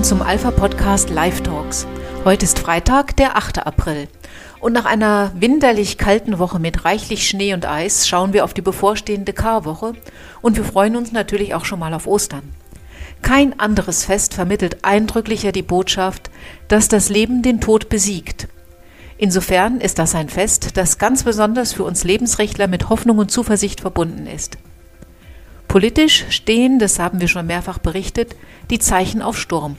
willkommen zum Alpha Podcast Live Talks. Heute ist Freitag, der 8. April. Und nach einer winterlich kalten Woche mit reichlich Schnee und Eis schauen wir auf die bevorstehende Karwoche und wir freuen uns natürlich auch schon mal auf Ostern. Kein anderes Fest vermittelt eindrücklicher die Botschaft, dass das Leben den Tod besiegt. Insofern ist das ein Fest, das ganz besonders für uns Lebensrechtler mit Hoffnung und Zuversicht verbunden ist. Politisch stehen, das haben wir schon mehrfach berichtet, die Zeichen auf Sturm.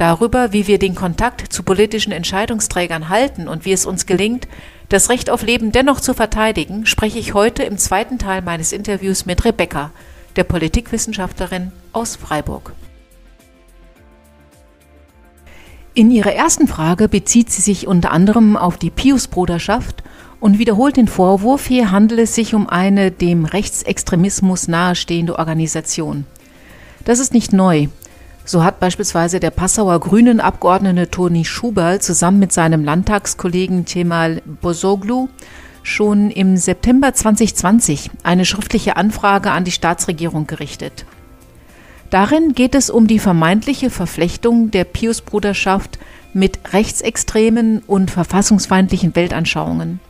Darüber, wie wir den Kontakt zu politischen Entscheidungsträgern halten und wie es uns gelingt, das Recht auf Leben dennoch zu verteidigen, spreche ich heute im zweiten Teil meines Interviews mit Rebecca, der Politikwissenschaftlerin aus Freiburg. In ihrer ersten Frage bezieht sie sich unter anderem auf die Pius-Bruderschaft und wiederholt den Vorwurf, hier handele es sich um eine dem Rechtsextremismus nahestehende Organisation. Das ist nicht neu. So hat beispielsweise der Passauer Grünen Abgeordnete Toni Schuberl zusammen mit seinem Landtagskollegen Cemal Bosoglu schon im September 2020 eine schriftliche Anfrage an die Staatsregierung gerichtet. Darin geht es um die vermeintliche Verflechtung der Pius-Bruderschaft mit rechtsextremen und verfassungsfeindlichen Weltanschauungen.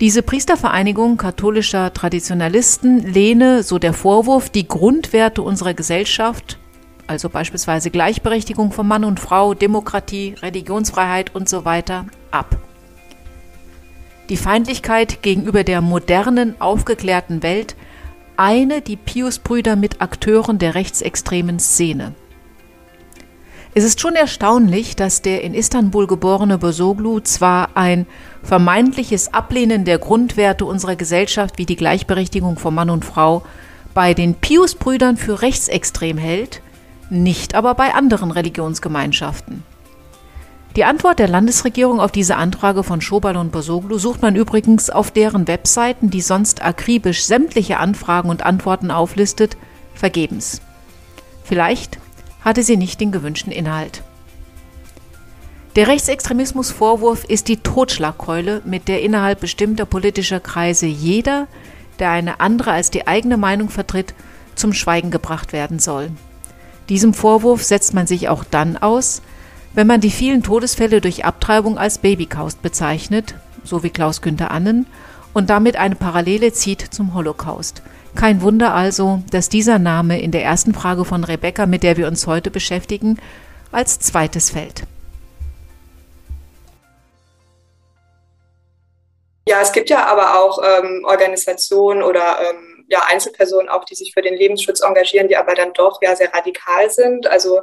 Diese Priestervereinigung katholischer Traditionalisten lehne, so der Vorwurf, die Grundwerte unserer Gesellschaft, also beispielsweise Gleichberechtigung von Mann und Frau, Demokratie, Religionsfreiheit und so weiter, ab. Die Feindlichkeit gegenüber der modernen, aufgeklärten Welt eine die Pius-Brüder mit Akteuren der rechtsextremen Szene. Es ist schon erstaunlich, dass der in Istanbul geborene Bosoglu zwar ein vermeintliches Ablehnen der Grundwerte unserer Gesellschaft wie die Gleichberechtigung von Mann und Frau bei den Pius-Brüdern für rechtsextrem hält, nicht aber bei anderen Religionsgemeinschaften. Die Antwort der Landesregierung auf diese Anfrage von Schobal und Bosoglu sucht man übrigens auf deren Webseiten, die sonst akribisch sämtliche Anfragen und Antworten auflistet, vergebens. Vielleicht hatte sie nicht den gewünschten Inhalt. Der Rechtsextremismusvorwurf ist die Totschlagkeule, mit der innerhalb bestimmter politischer Kreise jeder, der eine andere als die eigene Meinung vertritt, zum Schweigen gebracht werden soll. Diesem Vorwurf setzt man sich auch dann aus, wenn man die vielen Todesfälle durch Abtreibung als Babykaust bezeichnet, so wie Klaus Günther Annen, und damit eine Parallele zieht zum Holocaust – kein Wunder also, dass dieser Name in der ersten Frage von Rebecca, mit der wir uns heute beschäftigen, als zweites fällt. Ja, es gibt ja aber auch ähm, Organisationen oder ähm, ja, Einzelpersonen auch, die sich für den Lebensschutz engagieren, die aber dann doch ja sehr radikal sind. Also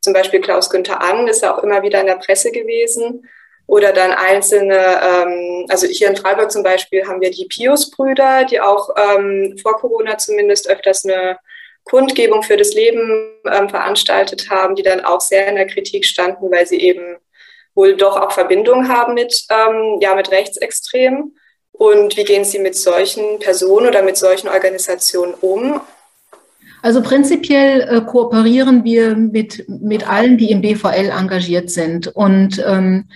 zum Beispiel Klaus Günther Ann ist ja auch immer wieder in der Presse gewesen oder dann einzelne, ähm, also hier in Freiburg zum Beispiel haben wir die Pius-Brüder, die auch ähm, vor Corona zumindest öfters eine Kundgebung für das Leben ähm, veranstaltet haben, die dann auch sehr in der Kritik standen, weil sie eben wohl doch auch Verbindungen haben mit, ähm, ja, mit Rechtsextremen. Und wie gehen Sie mit solchen Personen oder mit solchen Organisationen um? Also prinzipiell äh, kooperieren wir mit, mit allen, die im BVL engagiert sind. Und ähm,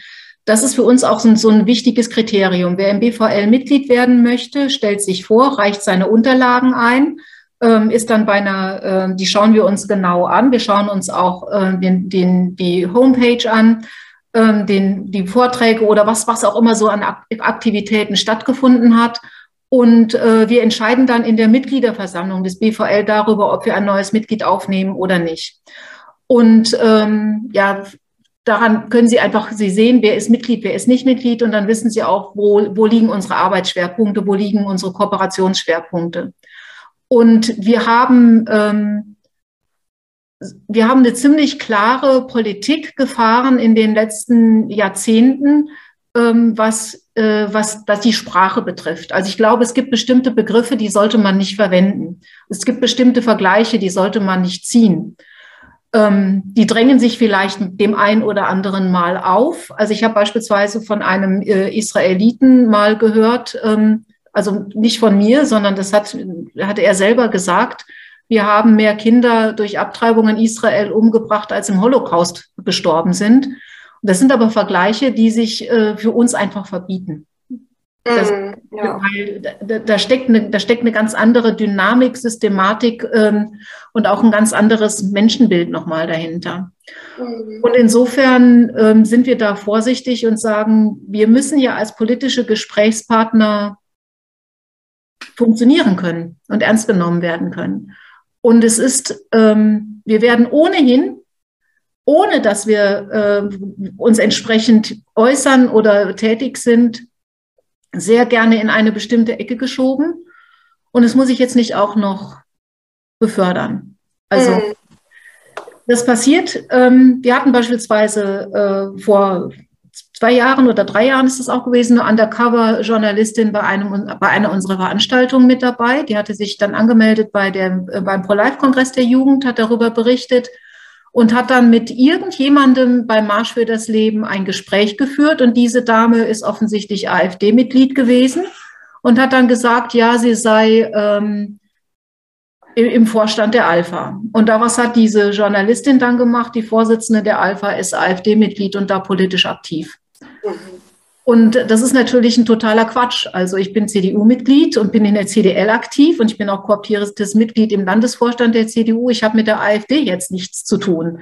das ist für uns auch so ein, so ein wichtiges Kriterium. Wer im BVL Mitglied werden möchte, stellt sich vor, reicht seine Unterlagen ein, ähm, ist dann bei einer, äh, die schauen wir uns genau an. Wir schauen uns auch äh, den, den, die Homepage an, den, die Vorträge oder was, was auch immer so an Aktivitäten stattgefunden hat. Und äh, wir entscheiden dann in der Mitgliederversammlung des BVL darüber, ob wir ein neues Mitglied aufnehmen oder nicht. Und ähm, ja, daran können Sie einfach, Sie sehen, wer ist Mitglied, wer ist nicht Mitglied und dann wissen Sie auch, wo, wo liegen unsere Arbeitsschwerpunkte, wo liegen unsere Kooperationsschwerpunkte. Und wir haben, ähm, wir haben eine ziemlich klare Politik gefahren in den letzten Jahrzehnten, ähm, was, äh, was, was die Sprache betrifft. Also ich glaube, es gibt bestimmte Begriffe, die sollte man nicht verwenden. Es gibt bestimmte Vergleiche, die sollte man nicht ziehen. Ähm, die drängen sich vielleicht dem einen oder anderen mal auf. Also ich habe beispielsweise von einem äh, Israeliten mal gehört, ähm, also nicht von mir, sondern das hat, hatte er selber gesagt, wir haben mehr Kinder durch Abtreibung in Israel umgebracht, als im Holocaust gestorben sind. das sind aber Vergleiche, die sich äh, für uns einfach verbieten. Das, mm, ja. Weil da, da, steckt eine, da steckt eine ganz andere Dynamik, Systematik ähm, und auch ein ganz anderes Menschenbild nochmal dahinter. Mhm. Und insofern ähm, sind wir da vorsichtig und sagen, wir müssen ja als politische Gesprächspartner funktionieren können und ernst genommen werden können. Und es ist, ähm, wir werden ohnehin, ohne dass wir äh, uns entsprechend äußern oder tätig sind, sehr gerne in eine bestimmte Ecke geschoben. Und es muss ich jetzt nicht auch noch befördern. Also mhm. das passiert. Ähm, wir hatten beispielsweise äh, vor zwei Jahren oder drei Jahren ist es auch gewesen, eine Undercover-Journalistin bei, einem, bei einer unserer Veranstaltungen mit dabei. Die hatte sich dann angemeldet bei der, äh, beim Pro-Life-Kongress der Jugend, hat darüber berichtet und hat dann mit irgendjemandem beim Marsch für das Leben ein Gespräch geführt. Und diese Dame ist offensichtlich AfD-Mitglied gewesen und hat dann gesagt, ja, sie sei ähm, im Vorstand der Alpha. Und daraus hat diese Journalistin dann gemacht, die Vorsitzende der Alpha ist AfD-Mitglied und da politisch aktiv. Und das ist natürlich ein totaler Quatsch. Also ich bin CDU-Mitglied und bin in der CDL aktiv und ich bin auch kooptiertes Mitglied im Landesvorstand der CDU. Ich habe mit der AfD jetzt nichts zu tun.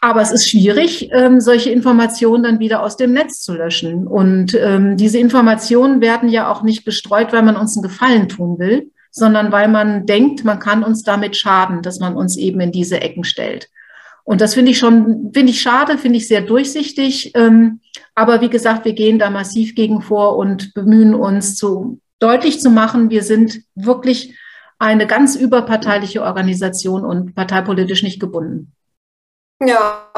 Aber es ist schwierig, ähm, solche Informationen dann wieder aus dem Netz zu löschen. Und ähm, diese Informationen werden ja auch nicht gestreut, weil man uns einen Gefallen tun will, sondern weil man denkt, man kann uns damit schaden, dass man uns eben in diese Ecken stellt. Und das finde ich schon, finde ich schade, finde ich sehr durchsichtig. Ähm, aber wie gesagt, wir gehen da massiv gegen vor und bemühen uns zu deutlich zu machen, wir sind wirklich eine ganz überparteiliche Organisation und parteipolitisch nicht gebunden. Ja.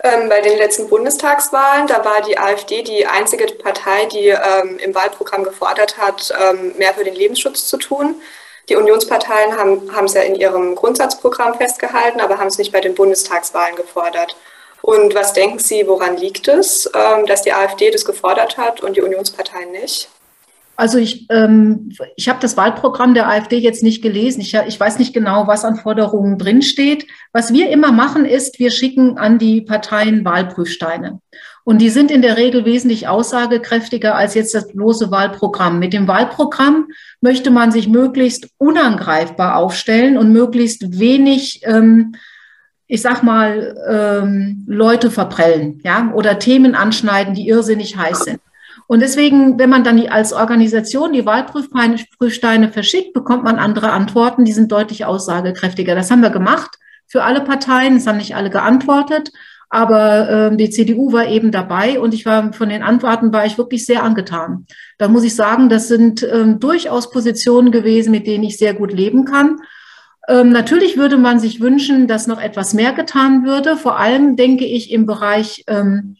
Ähm, bei den letzten Bundestagswahlen, da war die AfD die einzige Partei, die ähm, im Wahlprogramm gefordert hat, ähm, mehr für den Lebensschutz zu tun. Die Unionsparteien haben, haben es ja in ihrem Grundsatzprogramm festgehalten, aber haben es nicht bei den Bundestagswahlen gefordert. Und was denken Sie, woran liegt es, ähm, dass die AfD das gefordert hat und die Unionsparteien nicht? Also ich, ähm, ich habe das Wahlprogramm der AfD jetzt nicht gelesen. Ich, ich weiß nicht genau, was an Forderungen drinsteht. Was wir immer machen, ist, wir schicken an die Parteien Wahlprüfsteine. Und die sind in der Regel wesentlich aussagekräftiger als jetzt das bloße Wahlprogramm. Mit dem Wahlprogramm möchte man sich möglichst unangreifbar aufstellen und möglichst wenig, ähm, ich sag mal, ähm, Leute verprellen, ja, oder Themen anschneiden, die irrsinnig heiß sind. Und deswegen, wenn man dann die, als Organisation die Wahlprüfsteine verschickt, bekommt man andere Antworten, die sind deutlich aussagekräftiger. Das haben wir gemacht für alle Parteien, es haben nicht alle geantwortet. Aber ähm, die CDU war eben dabei und ich war von den Antworten war ich wirklich sehr angetan. Da muss ich sagen, das sind ähm, durchaus Positionen gewesen, mit denen ich sehr gut leben kann. Ähm, natürlich würde man sich wünschen, dass noch etwas mehr getan würde. Vor allem denke ich im Bereich ähm,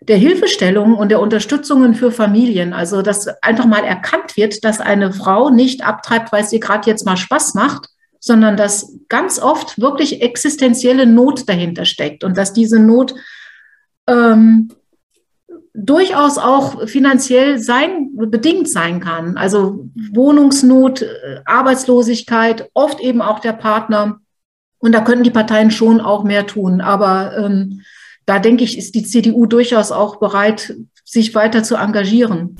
der Hilfestellung und der Unterstützungen für Familien. Also, dass einfach mal erkannt wird, dass eine Frau nicht abtreibt, weil es ihr gerade jetzt mal Spaß macht, sondern dass ganz oft wirklich existenzielle Not dahinter steckt und dass diese Not ähm, durchaus auch finanziell sein, bedingt sein kann. Also Wohnungsnot, äh, Arbeitslosigkeit, oft eben auch der Partner. Und da könnten die Parteien schon auch mehr tun. Aber ähm, da denke ich, ist die CDU durchaus auch bereit, sich weiter zu engagieren.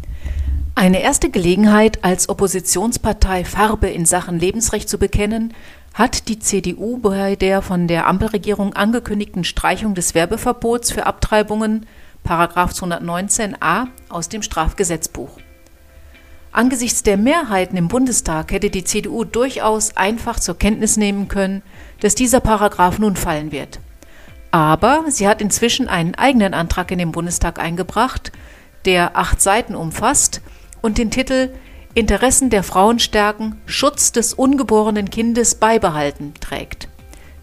Eine erste Gelegenheit, als Oppositionspartei Farbe in Sachen Lebensrecht zu bekennen, hat die CDU bei der von der Ampelregierung angekündigten Streichung des Werbeverbots für Abtreibungen, 219a aus dem Strafgesetzbuch. Angesichts der Mehrheiten im Bundestag hätte die CDU durchaus einfach zur Kenntnis nehmen können, dass dieser Paragraph nun fallen wird. Aber sie hat inzwischen einen eigenen Antrag in den Bundestag eingebracht, der acht Seiten umfasst und den Titel Interessen der Frauen stärken, Schutz des ungeborenen Kindes beibehalten trägt.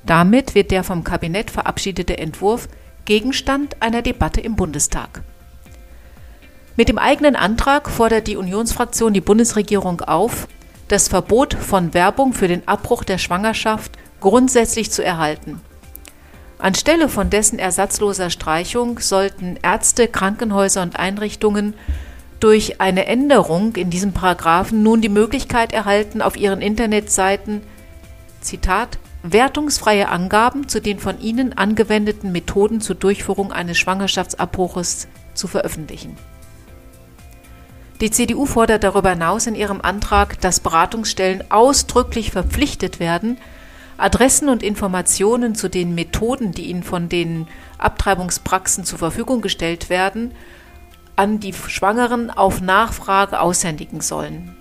Damit wird der vom Kabinett verabschiedete Entwurf Gegenstand einer Debatte im Bundestag. Mit dem eigenen Antrag fordert die Unionsfraktion die Bundesregierung auf, das Verbot von Werbung für den Abbruch der Schwangerschaft grundsätzlich zu erhalten. Anstelle von dessen ersatzloser Streichung sollten Ärzte, Krankenhäuser und Einrichtungen durch eine Änderung in diesem Paragraphen nun die Möglichkeit erhalten, auf ihren Internetseiten Zitat wertungsfreie Angaben zu den von ihnen angewendeten Methoden zur Durchführung eines Schwangerschaftsabbruches zu veröffentlichen. Die CDU fordert darüber hinaus in ihrem Antrag, dass Beratungsstellen ausdrücklich verpflichtet werden, Adressen und Informationen zu den Methoden, die ihnen von den Abtreibungspraxen zur Verfügung gestellt werden, an die Schwangeren auf Nachfrage aushändigen sollen.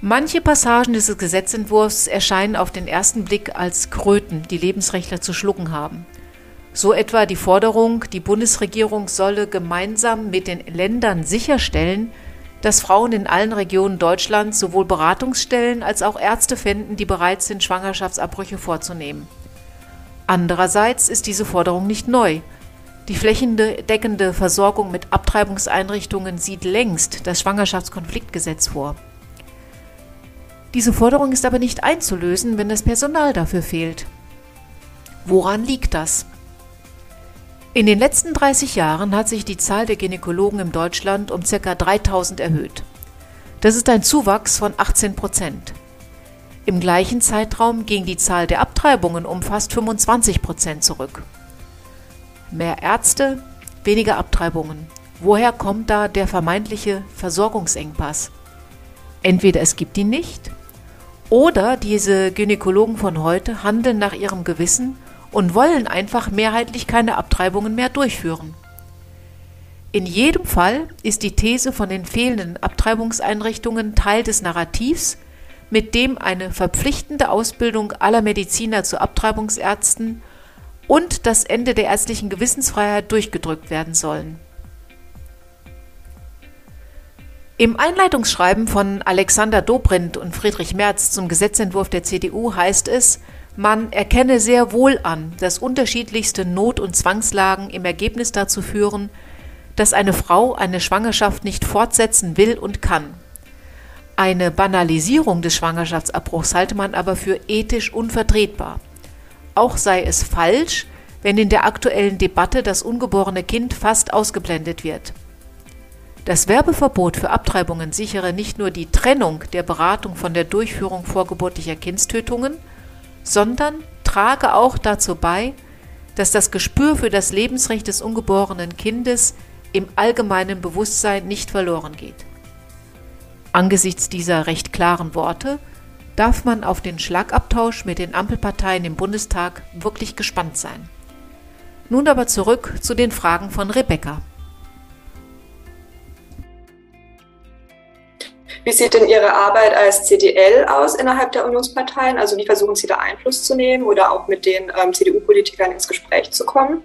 Manche Passagen dieses Gesetzentwurfs erscheinen auf den ersten Blick als Kröten, die Lebensrechtler zu schlucken haben. So etwa die Forderung, die Bundesregierung solle gemeinsam mit den Ländern sicherstellen, dass Frauen in allen Regionen Deutschlands sowohl Beratungsstellen als auch Ärzte finden, die bereit sind, Schwangerschaftsabbrüche vorzunehmen. Andererseits ist diese Forderung nicht neu. Die flächendeckende Versorgung mit Abtreibungseinrichtungen sieht längst das Schwangerschaftskonfliktgesetz vor. Diese Forderung ist aber nicht einzulösen, wenn das Personal dafür fehlt. Woran liegt das? In den letzten 30 Jahren hat sich die Zahl der Gynäkologen in Deutschland um ca. 3000 erhöht. Das ist ein Zuwachs von 18 Prozent. Im gleichen Zeitraum ging die Zahl der Abtreibungen um fast 25 Prozent zurück. Mehr Ärzte, weniger Abtreibungen. Woher kommt da der vermeintliche Versorgungsengpass? Entweder es gibt ihn nicht, oder diese Gynäkologen von heute handeln nach ihrem Gewissen und wollen einfach mehrheitlich keine Abtreibungen mehr durchführen. In jedem Fall ist die These von den fehlenden Abtreibungseinrichtungen Teil des Narrativs, mit dem eine verpflichtende Ausbildung aller Mediziner zu Abtreibungsärzten und das Ende der ärztlichen Gewissensfreiheit durchgedrückt werden sollen. Im Einleitungsschreiben von Alexander Dobrindt und Friedrich Merz zum Gesetzentwurf der CDU heißt es, man erkenne sehr wohl an, dass unterschiedlichste Not- und Zwangslagen im Ergebnis dazu führen, dass eine Frau eine Schwangerschaft nicht fortsetzen will und kann. Eine Banalisierung des Schwangerschaftsabbruchs halte man aber für ethisch unvertretbar. Auch sei es falsch, wenn in der aktuellen Debatte das ungeborene Kind fast ausgeblendet wird. Das Werbeverbot für Abtreibungen sichere nicht nur die Trennung der Beratung von der Durchführung vorgeburtlicher Kindstötungen, sondern trage auch dazu bei, dass das Gespür für das Lebensrecht des ungeborenen Kindes im allgemeinen Bewusstsein nicht verloren geht. Angesichts dieser recht klaren Worte darf man auf den Schlagabtausch mit den Ampelparteien im Bundestag wirklich gespannt sein. Nun aber zurück zu den Fragen von Rebecca. Wie sieht denn Ihre Arbeit als CDL aus innerhalb der Unionsparteien? Also wie versuchen Sie da Einfluss zu nehmen oder auch mit den ähm, CDU-Politikern ins Gespräch zu kommen?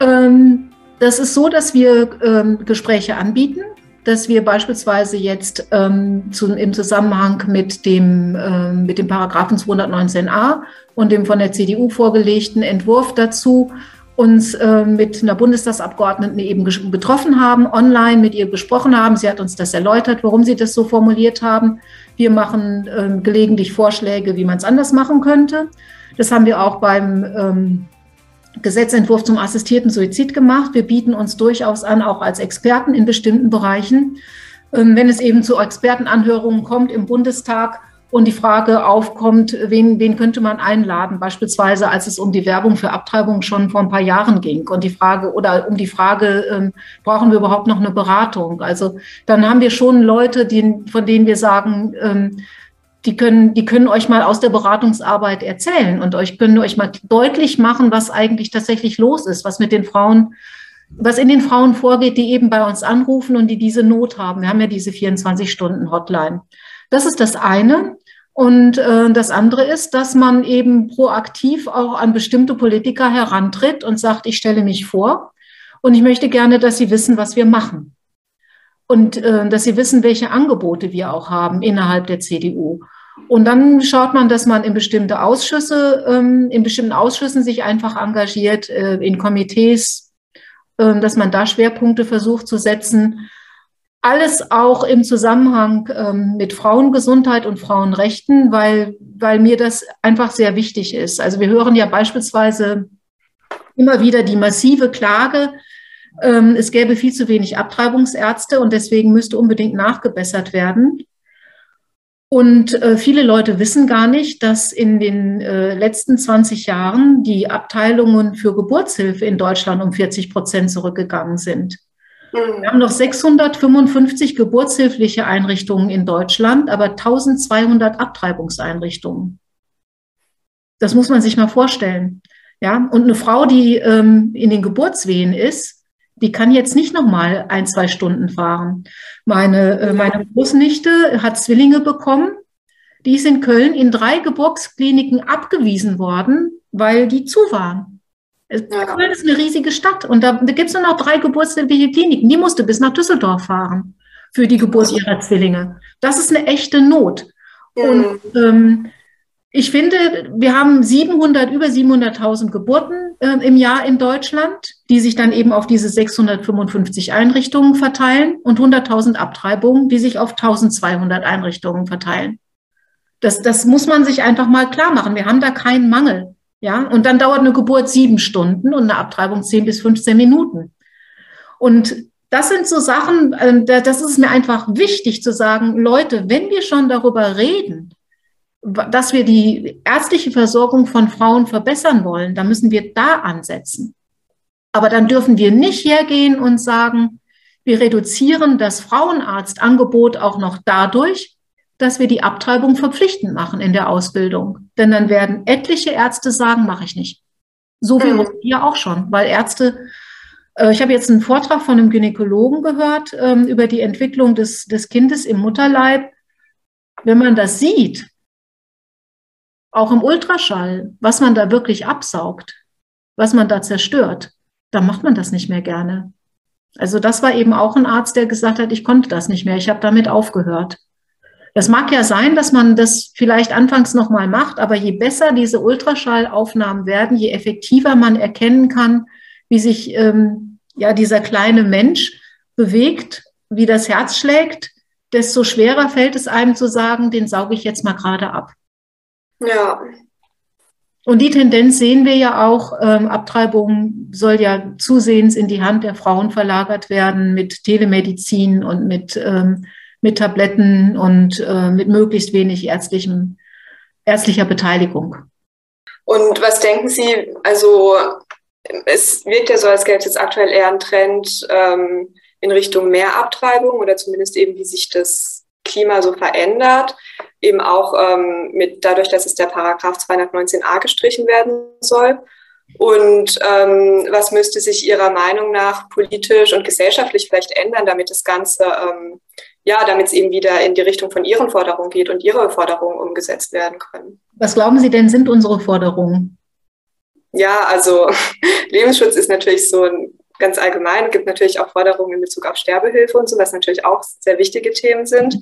Ähm, das ist so, dass wir ähm, Gespräche anbieten, dass wir beispielsweise jetzt ähm, zu, im Zusammenhang mit dem, ähm, mit dem Paragraphen 219a und dem von der CDU vorgelegten Entwurf dazu uns äh, mit einer Bundestagsabgeordneten eben getroffen haben, online mit ihr gesprochen haben. Sie hat uns das erläutert, warum sie das so formuliert haben. Wir machen äh, gelegentlich Vorschläge, wie man es anders machen könnte. Das haben wir auch beim ähm, Gesetzentwurf zum assistierten Suizid gemacht. Wir bieten uns durchaus an, auch als Experten in bestimmten Bereichen. Ähm, wenn es eben zu Expertenanhörungen kommt im Bundestag, und die Frage aufkommt, wen, wen könnte man einladen, beispielsweise als es um die Werbung für Abtreibung schon vor ein paar Jahren ging und die Frage oder um die Frage, ähm, brauchen wir überhaupt noch eine Beratung? Also dann haben wir schon Leute, die, von denen wir sagen, ähm, die können, die können euch mal aus der Beratungsarbeit erzählen und euch können euch mal deutlich machen, was eigentlich tatsächlich los ist, was mit den Frauen was in den Frauen vorgeht, die eben bei uns anrufen und die diese Not haben. Wir haben ja diese 24-Stunden-Hotline. Das ist das eine. Und äh, das andere ist, dass man eben proaktiv auch an bestimmte Politiker herantritt und sagt, ich stelle mich vor und ich möchte gerne, dass Sie wissen, was wir machen. Und äh, dass Sie wissen, welche Angebote wir auch haben innerhalb der CDU. Und dann schaut man, dass man in bestimmte Ausschüsse, ähm, in bestimmten Ausschüssen sich einfach engagiert, äh, in Komitees, äh, dass man da Schwerpunkte versucht zu setzen alles auch im Zusammenhang ähm, mit Frauengesundheit und Frauenrechten, weil, weil mir das einfach sehr wichtig ist. Also wir hören ja beispielsweise immer wieder die massive Klage, ähm, es gäbe viel zu wenig Abtreibungsärzte und deswegen müsste unbedingt nachgebessert werden. Und äh, viele Leute wissen gar nicht, dass in den äh, letzten 20 Jahren die Abteilungen für Geburtshilfe in Deutschland um 40 Prozent zurückgegangen sind. Wir haben noch 655 geburtshilfliche Einrichtungen in Deutschland, aber 1200 Abtreibungseinrichtungen. Das muss man sich mal vorstellen. Ja, und eine Frau, die ähm, in den Geburtswehen ist, die kann jetzt nicht noch mal ein, zwei Stunden fahren. Meine, äh, meine Großnichte hat Zwillinge bekommen. Die ist in Köln in drei Geburtskliniken abgewiesen worden, weil die zu waren. Ja. Köln ist eine riesige Stadt und da, da gibt es nur noch drei geburtshilfliche Kliniken. Die musste bis nach Düsseldorf fahren für die Geburt ihrer Zwillinge. Das ist eine echte Not. Mhm. Und ähm, ich finde, wir haben 700, über 700.000 Geburten äh, im Jahr in Deutschland, die sich dann eben auf diese 655 Einrichtungen verteilen und 100.000 Abtreibungen, die sich auf 1200 Einrichtungen verteilen. Das, das muss man sich einfach mal klar machen. Wir haben da keinen Mangel. Ja, und dann dauert eine Geburt sieben Stunden und eine Abtreibung zehn bis 15 Minuten. Und das sind so Sachen, äh, das ist mir einfach wichtig zu sagen, Leute, wenn wir schon darüber reden, dass wir die ärztliche Versorgung von Frauen verbessern wollen, dann müssen wir da ansetzen. Aber dann dürfen wir nicht hergehen und sagen, wir reduzieren das Frauenarztangebot auch noch dadurch, dass wir die Abtreibung verpflichtend machen in der Ausbildung. Denn dann werden etliche Ärzte sagen, mache ich nicht. So wie mhm. wir auch schon, weil Ärzte, äh, ich habe jetzt einen Vortrag von einem Gynäkologen gehört ähm, über die Entwicklung des, des Kindes im Mutterleib. Wenn man das sieht, auch im Ultraschall, was man da wirklich absaugt, was man da zerstört, dann macht man das nicht mehr gerne. Also das war eben auch ein Arzt, der gesagt hat, ich konnte das nicht mehr, ich habe damit aufgehört. Das mag ja sein, dass man das vielleicht anfangs nochmal macht, aber je besser diese Ultraschallaufnahmen werden, je effektiver man erkennen kann, wie sich ähm, ja dieser kleine Mensch bewegt, wie das Herz schlägt, desto schwerer fällt es einem zu sagen, den sauge ich jetzt mal gerade ab. Ja. Und die Tendenz sehen wir ja auch. Ähm, Abtreibung soll ja zusehends in die Hand der Frauen verlagert werden mit Telemedizin und mit, ähm, mit Tabletten und äh, mit möglichst wenig ärztlichem, ärztlicher Beteiligung. Und was denken Sie, also es wirkt ja so, als gäbe es jetzt aktuell eher ein Trend ähm, in Richtung mehr Abtreibung oder zumindest eben, wie sich das Klima so verändert eben auch ähm, mit dadurch, dass es der Paragraph 219a gestrichen werden soll. Und ähm, was müsste sich Ihrer Meinung nach politisch und gesellschaftlich vielleicht ändern, damit das Ganze, ähm, ja, damit es eben wieder in die Richtung von Ihren Forderungen geht und Ihre Forderungen umgesetzt werden können? Was glauben Sie denn sind unsere Forderungen? Ja, also Lebensschutz ist natürlich so ein ganz allgemein. Es gibt natürlich auch Forderungen in Bezug auf Sterbehilfe und so, was natürlich auch sehr wichtige Themen sind.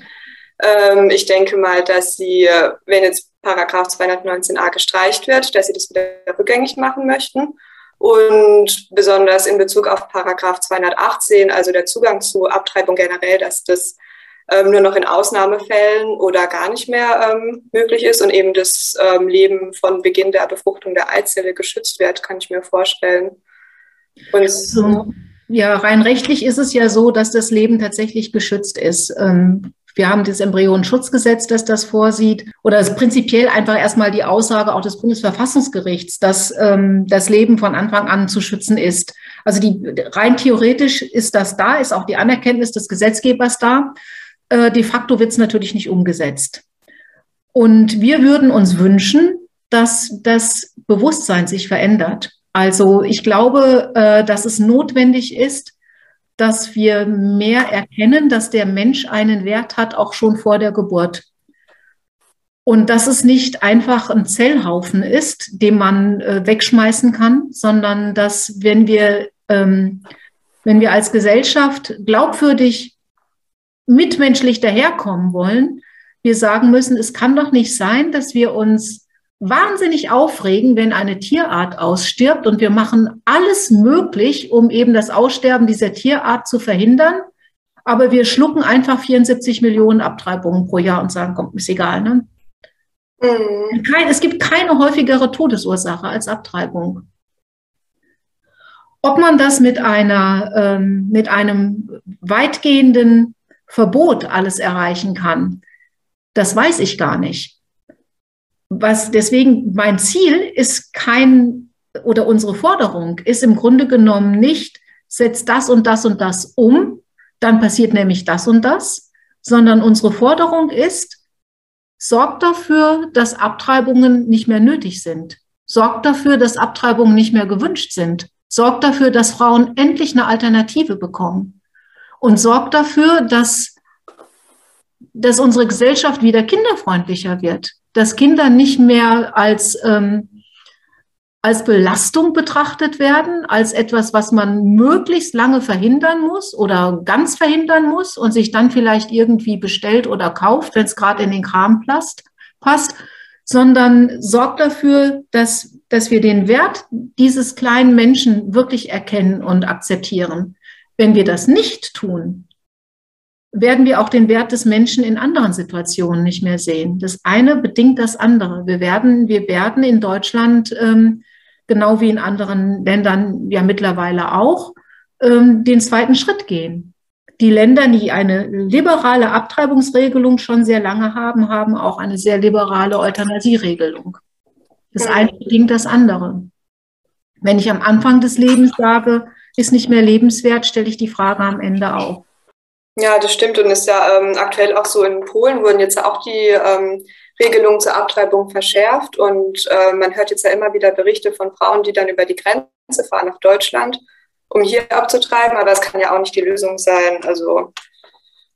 Ähm, ich denke mal, dass sie, wenn jetzt Paragraph 219a gestreicht wird, dass sie das wieder rückgängig machen möchten. Und besonders in Bezug auf Paragraph 218, also der Zugang zu Abtreibung generell, dass das ähm, nur noch in Ausnahmefällen oder gar nicht mehr ähm, möglich ist und eben das ähm, Leben von Beginn der Befruchtung der Eizelle geschützt wird, kann ich mir vorstellen. Und so, ja, rein rechtlich ist es ja so, dass das Leben tatsächlich geschützt ist. Ähm, wir haben das Embryonenschutzgesetz, das das vorsieht. Oder prinzipiell einfach erstmal die Aussage auch des Bundesverfassungsgerichts, dass ähm, das Leben von Anfang an zu schützen ist. Also die, rein theoretisch ist das da, ist auch die Anerkenntnis des Gesetzgebers da. Äh, de facto wird es natürlich nicht umgesetzt. Und wir würden uns wünschen, dass das Bewusstsein sich verändert. Also ich glaube, äh, dass es notwendig ist, dass wir mehr erkennen, dass der Mensch einen Wert hat, auch schon vor der Geburt. Und dass es nicht einfach ein Zellhaufen ist, den man äh, wegschmeißen kann, sondern dass wenn wir, ähm, wenn wir als Gesellschaft glaubwürdig mitmenschlich daherkommen wollen, wir sagen müssen, es kann doch nicht sein, dass wir uns wahnsinnig aufregen, wenn eine Tierart ausstirbt und wir machen alles möglich, um eben das Aussterben dieser Tierart zu verhindern. Aber wir schlucken einfach 74 Millionen Abtreibungen pro Jahr und sagen, komm, ist egal. Ne? Mhm. Es gibt keine häufigere Todesursache als Abtreibung. Ob man das mit, einer, ähm, mit einem weitgehenden Verbot alles erreichen kann, das weiß ich gar nicht was deswegen mein Ziel ist kein oder unsere Forderung ist im Grunde genommen nicht setzt das und das und das um, dann passiert nämlich das und das, sondern unsere Forderung ist, sorgt dafür, dass Abtreibungen nicht mehr nötig sind. Sorgt dafür, dass Abtreibungen nicht mehr gewünscht sind. Sorgt dafür, dass Frauen endlich eine Alternative bekommen. Und sorgt dafür, dass, dass unsere Gesellschaft wieder kinderfreundlicher wird. Dass Kinder nicht mehr als ähm, als Belastung betrachtet werden, als etwas, was man möglichst lange verhindern muss oder ganz verhindern muss und sich dann vielleicht irgendwie bestellt oder kauft, wenn es gerade in den Kram passt, sondern sorgt dafür, dass, dass wir den Wert dieses kleinen Menschen wirklich erkennen und akzeptieren. Wenn wir das nicht tun, werden wir auch den Wert des Menschen in anderen Situationen nicht mehr sehen. Das eine bedingt das andere. Wir werden, wir werden in Deutschland ähm, genau wie in anderen Ländern ja mittlerweile auch, ähm, den zweiten Schritt gehen. Die Länder, die eine liberale Abtreibungsregelung schon sehr lange haben, haben auch eine sehr liberale Euthanasieregelung. Das eine bedingt das andere. Wenn ich am Anfang des Lebens sage, ist nicht mehr lebenswert, stelle ich die Frage am Ende auch. Ja, das stimmt und ist ja ähm, aktuell auch so in Polen wurden jetzt auch die ähm, Regelungen zur Abtreibung verschärft und äh, man hört jetzt ja immer wieder Berichte von Frauen, die dann über die Grenze fahren nach Deutschland, um hier abzutreiben, aber das kann ja auch nicht die Lösung sein. Also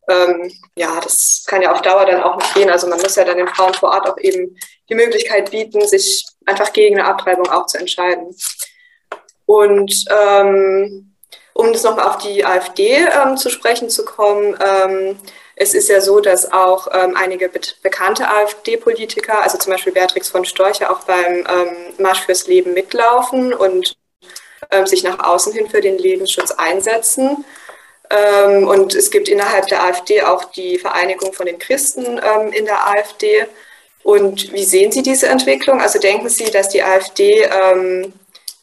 ähm, ja, das kann ja auf Dauer dann auch nicht gehen. Also man muss ja dann den Frauen vor Ort auch eben die Möglichkeit bieten, sich einfach gegen eine Abtreibung auch zu entscheiden. Und ähm, um das nochmal auf die AfD ähm, zu sprechen zu kommen, ähm, es ist ja so, dass auch ähm, einige be bekannte AfD-Politiker, also zum Beispiel Beatrix von Storch, auch beim ähm, Marsch fürs Leben mitlaufen und ähm, sich nach außen hin für den Lebensschutz einsetzen. Und es gibt innerhalb der AfD auch die Vereinigung von den Christen in der AfD. Und wie sehen Sie diese Entwicklung? Also denken Sie, dass die AfD ähm,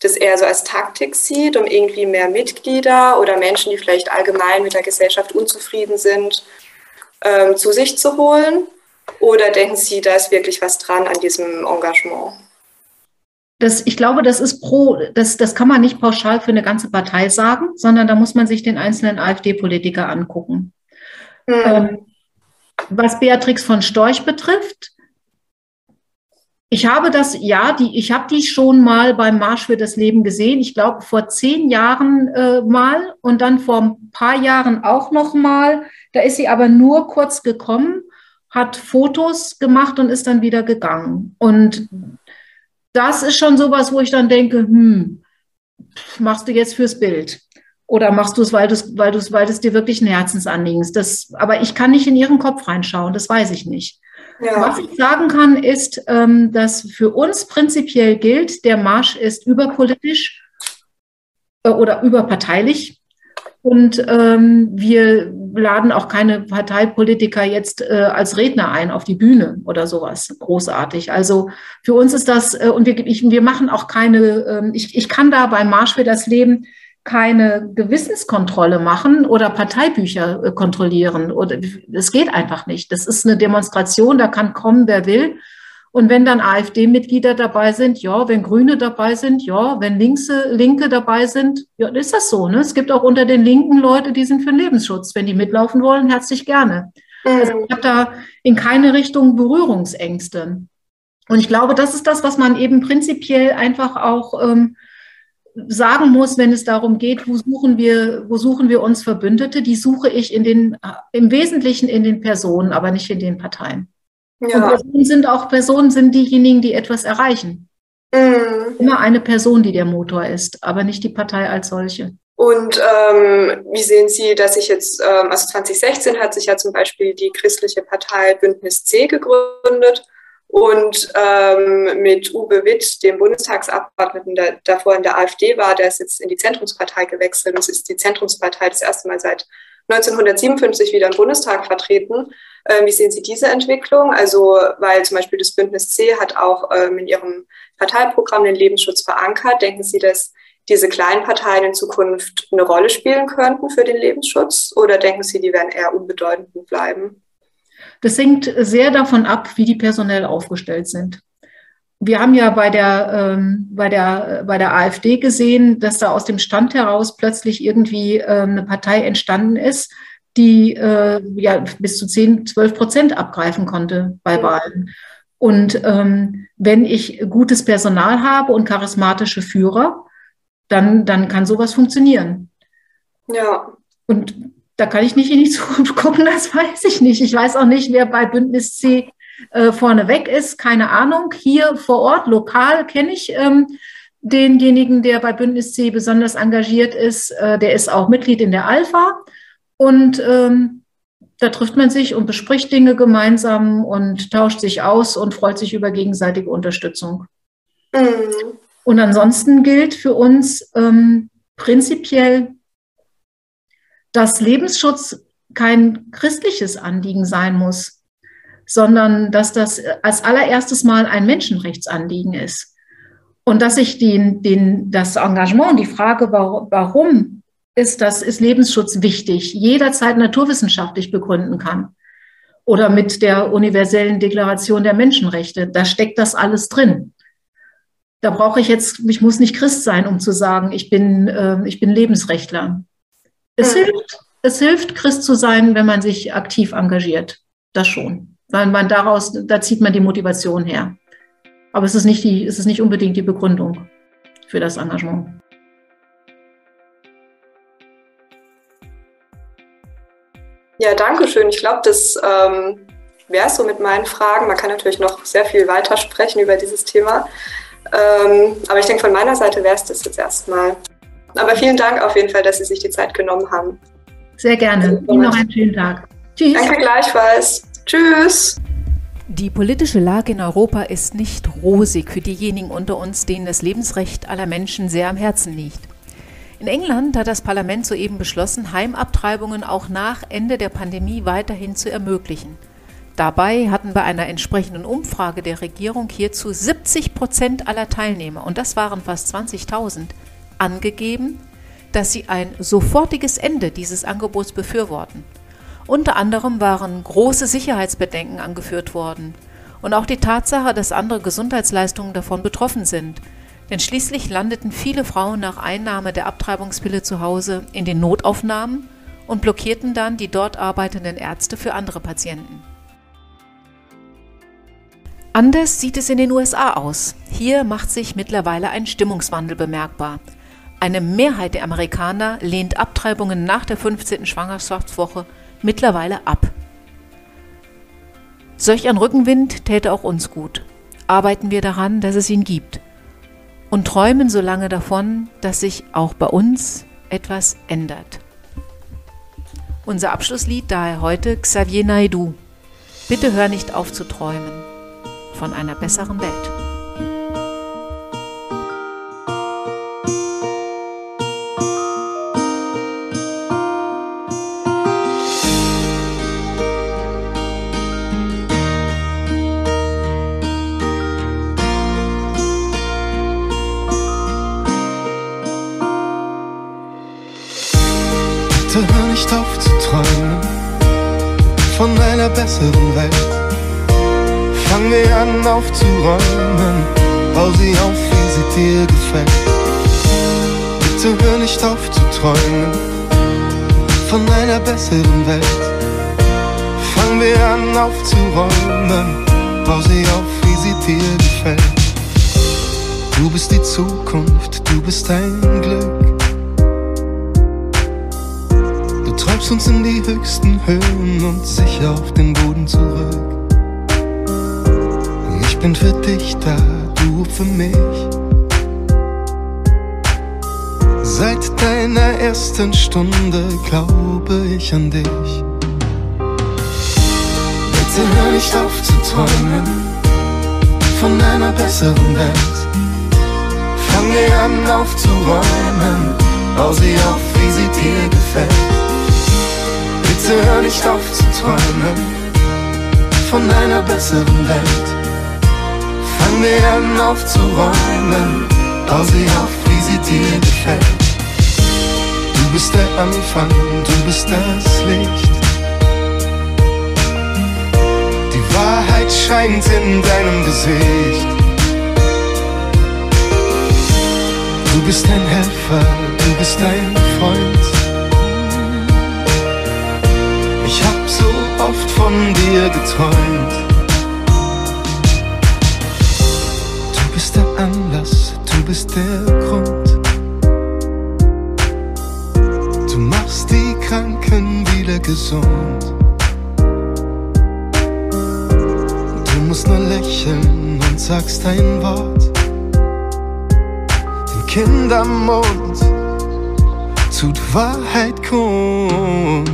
das eher so als Taktik sieht, um irgendwie mehr Mitglieder oder Menschen, die vielleicht allgemein mit der Gesellschaft unzufrieden sind, ähm, zu sich zu holen? Oder denken Sie, da ist wirklich was dran an diesem Engagement? Das, ich glaube, das ist pro, das, das kann man nicht pauschal für eine ganze Partei sagen, sondern da muss man sich den einzelnen AfD-Politiker angucken. Hm. Ähm, was Beatrix von Storch betrifft, ich habe das, ja, die, ich habe die schon mal beim Marsch für das Leben gesehen. Ich glaube, vor zehn Jahren äh, mal und dann vor ein paar Jahren auch noch mal. Da ist sie aber nur kurz gekommen, hat Fotos gemacht und ist dann wieder gegangen. Und das ist schon sowas, wo ich dann denke, hm, machst du jetzt fürs Bild? Oder machst du es, weil, weil, weil es dir wirklich ein Herzensanliegen ist? Das, aber ich kann nicht in ihren Kopf reinschauen, das weiß ich nicht. Ja. Was ich sagen kann, ist, ähm, dass für uns prinzipiell gilt, der Marsch ist überpolitisch äh, oder überparteilich. Und ähm, wir laden auch keine Parteipolitiker jetzt äh, als Redner ein auf die Bühne oder sowas. Großartig. Also für uns ist das, äh, und wir, ich, wir machen auch keine, äh, ich, ich kann da beim Marsch für das Leben keine Gewissenskontrolle machen oder Parteibücher äh, kontrollieren. Oder es geht einfach nicht. Das ist eine Demonstration, da kann kommen, wer will. Und wenn dann AfD-Mitglieder dabei sind, ja, wenn Grüne dabei sind, ja, wenn Linkse, Linke dabei sind, ja, ist das so. Ne? Es gibt auch unter den Linken Leute, die sind für den Lebensschutz. Wenn die mitlaufen wollen, herzlich gerne. Mhm. Also ich habe da in keine Richtung Berührungsängste. Und ich glaube, das ist das, was man eben prinzipiell einfach auch ähm, sagen muss, wenn es darum geht, wo suchen wir, wo suchen wir uns Verbündete, die suche ich in den, im Wesentlichen in den Personen, aber nicht in den Parteien. Ja. Personen sind auch Personen sind diejenigen, die etwas erreichen. Mhm. Immer eine Person, die der Motor ist, aber nicht die Partei als solche. Und ähm, wie sehen Sie, dass sich jetzt, ähm, also 2016 hat sich ja zum Beispiel die christliche Partei Bündnis C gegründet und ähm, mit Uwe Witt, dem Bundestagsabgeordneten, der davor in der AfD war, der ist jetzt in die Zentrumspartei gewechselt und es ist die Zentrumspartei das erste Mal seit 1957 wieder im Bundestag vertreten. Ähm, wie sehen Sie diese Entwicklung? Also, weil zum Beispiel das Bündnis C hat auch ähm, in ihrem Parteiprogramm den Lebensschutz verankert. Denken Sie, dass diese kleinen Parteien in Zukunft eine Rolle spielen könnten für den Lebensschutz? Oder denken Sie, die werden eher unbedeutend bleiben? Das hängt sehr davon ab, wie die personell aufgestellt sind. wir haben ja bei der, ähm, bei, der, bei der AfD gesehen, dass da aus dem Stand heraus plötzlich irgendwie ähm, eine Partei entstanden ist, die äh, ja bis zu 10, 12 Prozent abgreifen konnte bei Wahlen. Und ähm, wenn ich gutes Personal habe und charismatische Führer, dann, dann kann sowas funktionieren. Ja. Und da kann ich nicht in die Zukunft gucken, das weiß ich nicht. Ich weiß auch nicht, wer bei Bündnis C äh, vorne weg ist, keine Ahnung. Hier vor Ort, lokal, kenne ich ähm, denjenigen, der bei Bündnis C besonders engagiert ist. Äh, der ist auch Mitglied in der Alpha. Und ähm, da trifft man sich und bespricht Dinge gemeinsam und tauscht sich aus und freut sich über gegenseitige Unterstützung. Mhm. Und ansonsten gilt für uns ähm, prinzipiell, dass Lebensschutz kein christliches Anliegen sein muss, sondern dass das als allererstes Mal ein Menschenrechtsanliegen ist. Und dass ich den, den, das Engagement, die Frage, warum ist, das ist Lebensschutz wichtig, jederzeit naturwissenschaftlich begründen kann. Oder mit der universellen Deklaration der Menschenrechte. Da steckt das alles drin. Da brauche ich jetzt, ich muss nicht Christ sein, um zu sagen, ich bin, äh, ich bin Lebensrechtler. Es, mhm. hilft, es hilft, Christ zu sein, wenn man sich aktiv engagiert. Das schon. Weil man daraus, da zieht man die Motivation her. Aber es ist nicht, die, es ist nicht unbedingt die Begründung für das Engagement. Ja, danke schön. Ich glaube, das ähm, wäre es so mit meinen Fragen. Man kann natürlich noch sehr viel weiter sprechen über dieses Thema. Ähm, aber ich denke, von meiner Seite wäre es das jetzt erstmal. Aber vielen Dank auf jeden Fall, dass Sie sich die Zeit genommen haben. Sehr gerne. Ihnen noch einen schönen Tag. Tschüss. Danke gleichfalls. Tschüss. Die politische Lage in Europa ist nicht rosig für diejenigen unter uns, denen das Lebensrecht aller Menschen sehr am Herzen liegt. In England hat das Parlament soeben beschlossen, Heimabtreibungen auch nach Ende der Pandemie weiterhin zu ermöglichen. Dabei hatten bei einer entsprechenden Umfrage der Regierung hierzu 70 Prozent aller Teilnehmer, und das waren fast 20.000, angegeben, dass sie ein sofortiges Ende dieses Angebots befürworten. Unter anderem waren große Sicherheitsbedenken angeführt worden und auch die Tatsache, dass andere Gesundheitsleistungen davon betroffen sind – denn schließlich landeten viele Frauen nach Einnahme der Abtreibungspille zu Hause in den Notaufnahmen und blockierten dann die dort arbeitenden Ärzte für andere Patienten. Anders sieht es in den USA aus. Hier macht sich mittlerweile ein Stimmungswandel bemerkbar. Eine Mehrheit der Amerikaner lehnt Abtreibungen nach der 15. Schwangerschaftswoche mittlerweile ab. Solch ein Rückenwind täte auch uns gut. Arbeiten wir daran, dass es ihn gibt und träumen so lange davon, dass sich auch bei uns etwas ändert. Unser Abschlusslied daher heute Xavier Naidoo. Bitte hör nicht auf zu träumen von einer besseren Welt. Aufzuräumen, bau sie auf, wie sie dir gefällt. Bitte hör nicht auf zu träumen von einer besseren Welt. Fang wir an aufzuräumen, bau sie auf, wie sie dir gefällt. Du bist die Zukunft, du bist dein Glück. treibst uns in die höchsten Höhen und sicher auf den Boden zurück. Ich bin für dich da, du für mich. Seit deiner ersten Stunde glaube ich an dich. Bitte hör nicht auf zu träumen von einer besseren Welt. Fang wir an aufzuräumen, bau sie auf, wie sie dir gefällt. Bitte hör nicht auf zu träumen von einer besseren Welt. Versuchen werden aufzuräumen, bau sie auf, wie sie dir gefällt. Du bist der Anfang, du bist das Licht. Die Wahrheit scheint in deinem Gesicht. Du bist ein Helfer, du bist ein Freund. Ich hab so oft von dir geträumt. Bist der Anlass, du bist der Grund. Du machst die Kranken wieder gesund. Du musst nur lächeln und sagst ein Wort. Den Kindermund tut Wahrheit kund.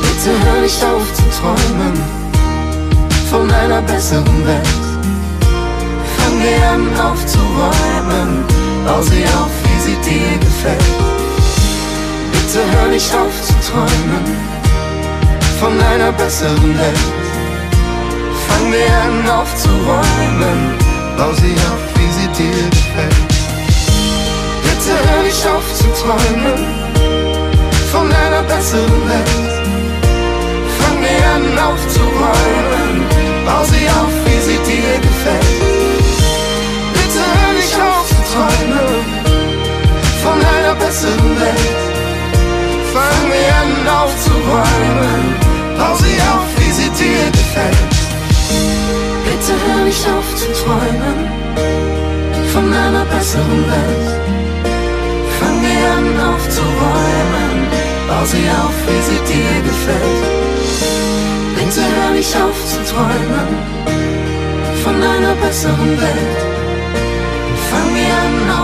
Bitte hör nicht auf zu träumen von einer besseren Welt. Wir aufzuräumen, bau sie auf, wie sie dir gefällt. Bitte hör nicht auf zu träumen von einer besseren Welt. Fang wir an aufzuräumen, bau sie auf, wie sie dir gefällt. Bitte hör nicht auf zu träumen von einer besseren Welt. Fang wir an aufzuräumen, bau sie auf, wie sie dir gefällt. Träumen von einer besseren Welt. Fang wir an aufzuräumen, bau sie auf, wie sie dir gefällt. Bitte hör nicht auf zu träumen von einer besseren Welt. Fang wir an aufzuräumen, bau sie auf, wie sie dir gefällt. Bitte hör nicht auf zu träumen von einer besseren Welt.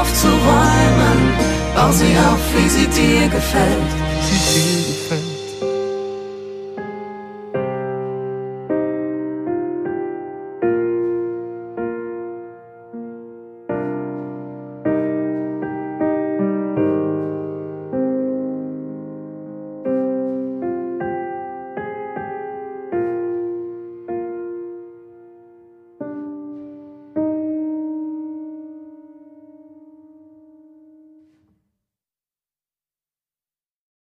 Aufzuräumen, bau sie auf, wie sie dir gefällt. Sie dir gefällt.